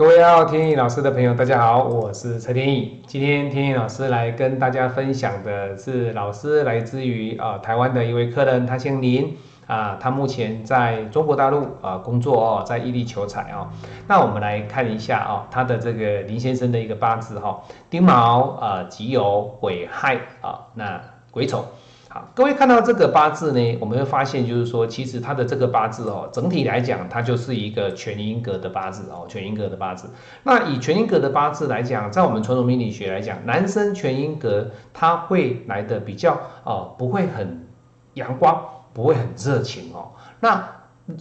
各位要天意老师的朋友，大家好，我是蔡天意。今天天意老师来跟大家分享的是，老师来自于啊台湾的一位客人，他姓林啊，他目前在中国大陆啊工作哦，在伊利求财哦。那我们来看一下哦，他的这个林先生的一个八字哈，丁卯啊己酉癸亥啊，那癸丑。好，各位看到这个八字呢，我们会发现就是说，其实它的这个八字哦，整体来讲，它就是一个全阴格的八字哦，全阴格的八字。那以全阴格的八字来讲，在我们传统命理学来讲，男生全阴格他会来的比较哦，不会很阳光，不会很热情哦。那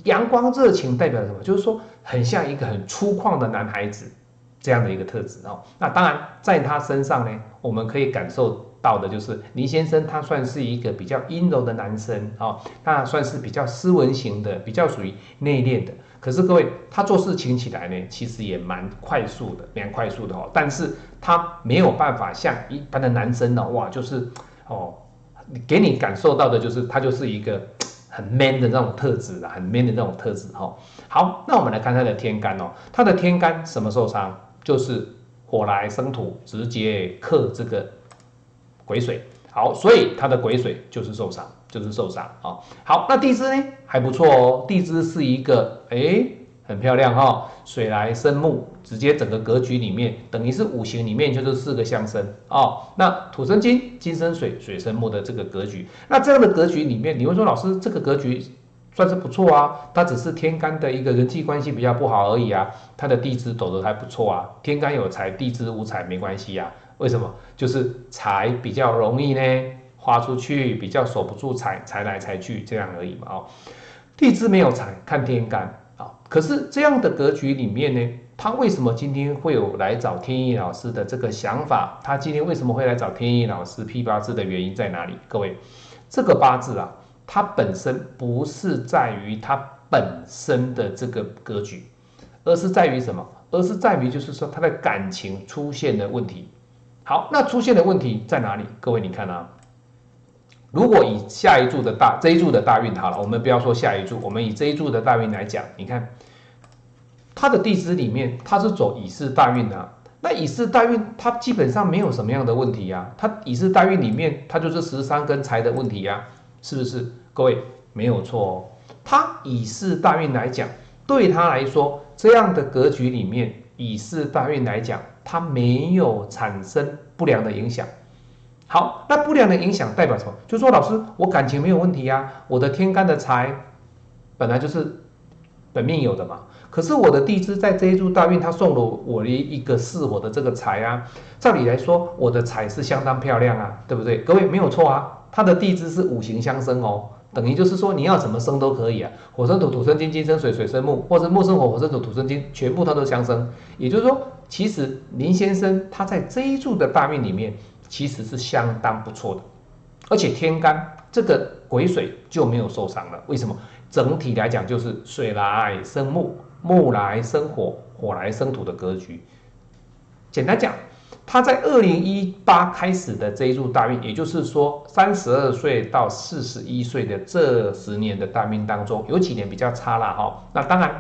阳光热情代表什么？就是说很像一个很粗犷的男孩子这样的一个特质哦。那当然，在他身上呢，我们可以感受。到的就是林先生，他算是一个比较阴柔的男生啊，那算是比较斯文型的，比较属于内敛的。可是各位，他做事情起来呢，其实也蛮快速的，蛮快速的哦。但是他没有办法像一般的男生呢，哇，就是哦，给你感受到的就是他就是一个很 man 的那种特质啊，很 man 的那种特质哈。好，那我们来看他的天干哦，他的天干什么受伤？就是火来生土，直接克这个。癸水好，所以它的癸水就是受伤，就是受伤啊。好，那地支呢还不错哦，地支是一个哎很漂亮哈，水来生木，直接整个格局里面等于是五行里面就是四个相生哦。那土生金，金生水，水生木的这个格局，那这样的格局里面，你会说老师这个格局算是不错啊，它只是天干的一个人际关系比较不好而已啊，它的地支走的还不错啊，天干有财，地支无财没关系呀。为什么？就是财比较容易呢，花出去比较守不住财，财来财去这样而已嘛。哦，地支没有财，看天干啊。可是这样的格局里面呢，他为什么今天会有来找天意老师的这个想法？他今天为什么会来找天意老师批八字的原因在哪里？各位，这个八字啊，它本身不是在于它本身的这个格局，而是在于什么？而是在于就是说他的感情出现了问题。好，那出现的问题在哪里？各位，你看啊，如果以下一柱的大这一柱的大运好了，我们不要说下一柱，我们以这一柱的大运来讲，你看它的地支里面它是走乙巳大运啊，那乙巳大运它基本上没有什么样的问题呀，它乙巳大运里面它就是十三根财的问题呀，是不是？各位没有错哦，它乙巳大运来讲，对他来说这样的格局里面，乙巳大运来讲。它没有产生不良的影响。好，那不良的影响代表什么？就说老师，我感情没有问题呀，我的天干的财本来就是本命有的嘛。可是我的地支在这一柱大运，它送了我一一个巳火的这个财啊。照理来说，我的财是相当漂亮啊，对不对？各位没有错啊，它的地支是五行相生哦。等于就是说，你要怎么生都可以啊，火生土，土生金，金生水，水生木，或者木生火，火生土，土生金，全部它都相生。也就是说，其实林先生他在这一柱的大运里面其实是相当不错的，而且天干这个癸水就没有受伤了。为什么？整体来讲就是水来生木，木来生火，火来生土的格局。简单讲。他在二零一八开始的这一柱大运，也就是说三十二岁到四十一岁的这十年的大运当中，有几年比较差了哈。那当然，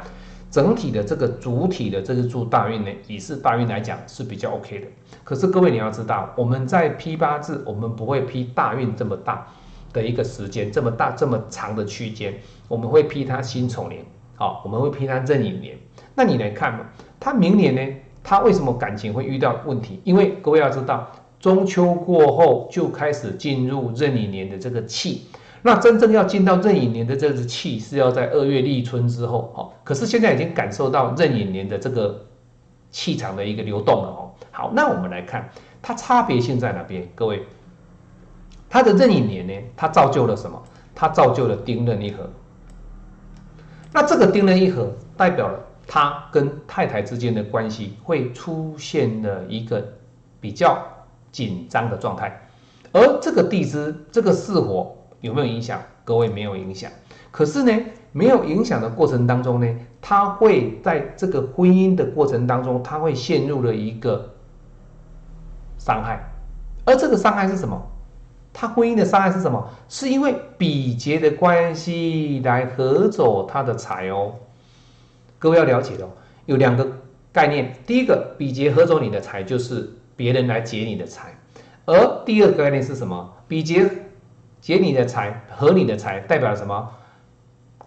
整体的这个主体的这一柱大运呢，以是大运来讲是比较 OK 的。可是各位你要知道，我们在批八字，我们不会批大运这么大的一个时间，这么大这么长的区间，我们会批他辛丑年，好，我们会批他壬寅年。那你来看嘛，他明年呢？他为什么感情会遇到问题？因为各位要知道，中秋过后就开始进入壬寅年的这个气，那真正要进到壬寅年的这个气是要在二月立春之后哦。可是现在已经感受到壬寅年的这个气场的一个流动了哦。好，那我们来看它差别性在哪边？各位，它的壬寅年呢，它造就了什么？它造就了丁壬一合。那这个丁壬一合代表了。他跟太太之间的关系会出现了一个比较紧张的状态，而这个地支这个巳火有没有影响？各位没有影响。可是呢，没有影响的过程当中呢，他会在这个婚姻的过程当中，他会陷入了一个伤害。而这个伤害是什么？他婚姻的伤害是什么？是因为比劫的关系来合走他的财哦。各位要了解哦，有两个概念。第一个，比劫合走你的财，就是别人来劫你的财；而第二个概念是什么？比劫劫你的财，合你的财，代表什么？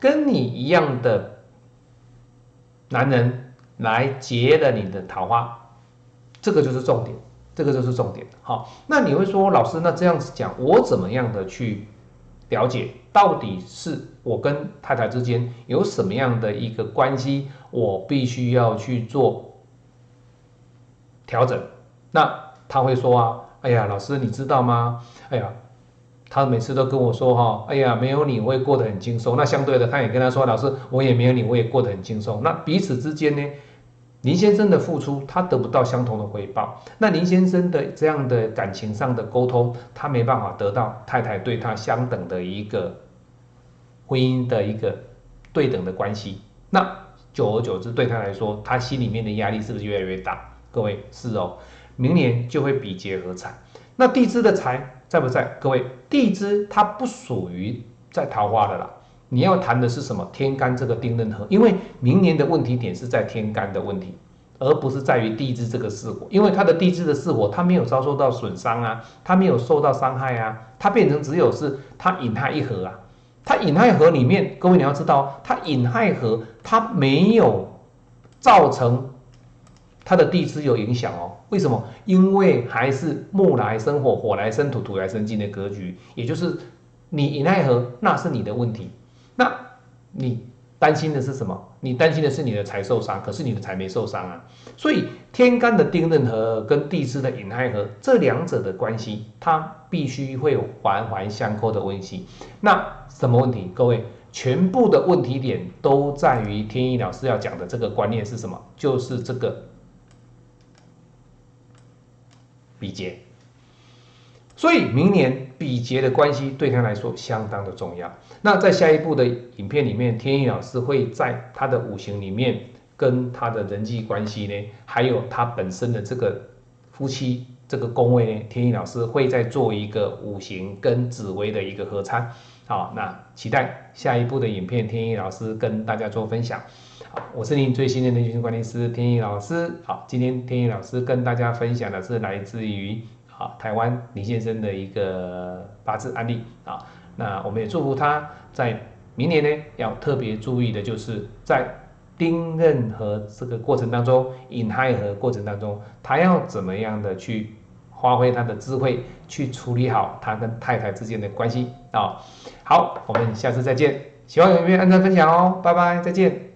跟你一样的男人来劫了你的桃花，这个就是重点，这个就是重点。好，那你会说，老师，那这样子讲，我怎么样的去了解，到底是我跟太太之间有什么样的一个关系，我必须要去做调整？那他会说啊，哎呀，老师，你知道吗？哎呀。他每次都跟我说哈，哎呀，没有你我也过得很轻松。那相对的，他也跟他说，老师，我也没有你我也过得很轻松。那彼此之间呢，林先生的付出他得不到相同的回报，那林先生的这样的感情上的沟通，他没办法得到太太对他相等的一个婚姻的一个对等的关系。那久而久之，对他来说，他心里面的压力是不是越来越大？各位是哦，明年就会比劫合财。那地支的财。在不在？各位，地支它不属于在桃花的啦。你要谈的是什么？天干这个丁壬合，因为明年的问题点是在天干的问题，而不是在于地支这个巳火。因为它的地支的巳火，它没有遭受到损伤啊，它没有受到伤害啊，它变成只有是它引它一合啊。它引亥合里面，各位你要知道，它引亥合它没有造成。它的地支有影响哦，为什么？因为还是木来生火，火来生土，土来生金的格局，也就是你引亥合，那是你的问题。那你担心的是什么？你担心的是你的财受伤，可是你的财没受伤啊。所以天干的丁壬合跟地支的寅亥合这两者的关系，它必须会有环环相扣的关系。那什么问题？各位，全部的问题点都在于天意老师要讲的这个观念是什么？就是这个。比劫，所以明年比劫的关系对他来说相当的重要。那在下一步的影片里面，天意老师会在他的五行里面跟他的人际关系呢，还有他本身的这个夫妻这个宫位呢，天意老师会再做一个五行跟紫薇的一个合参。好，那期待下一步的影片，天意老师跟大家做分享。好我是您最新的内训管理师天意老师。好，今天天意老师跟大家分享的是来自于啊台湾李先生的一个八字案例啊。那我们也祝福他在明年呢要特别注意的就是在丁任和这个过程当中，引亥和过程当中，他要怎么样的去发挥他的智慧，去处理好他跟太太之间的关系啊。好，我们下次再见。喜欢影片按赞分享哦，拜拜，再见。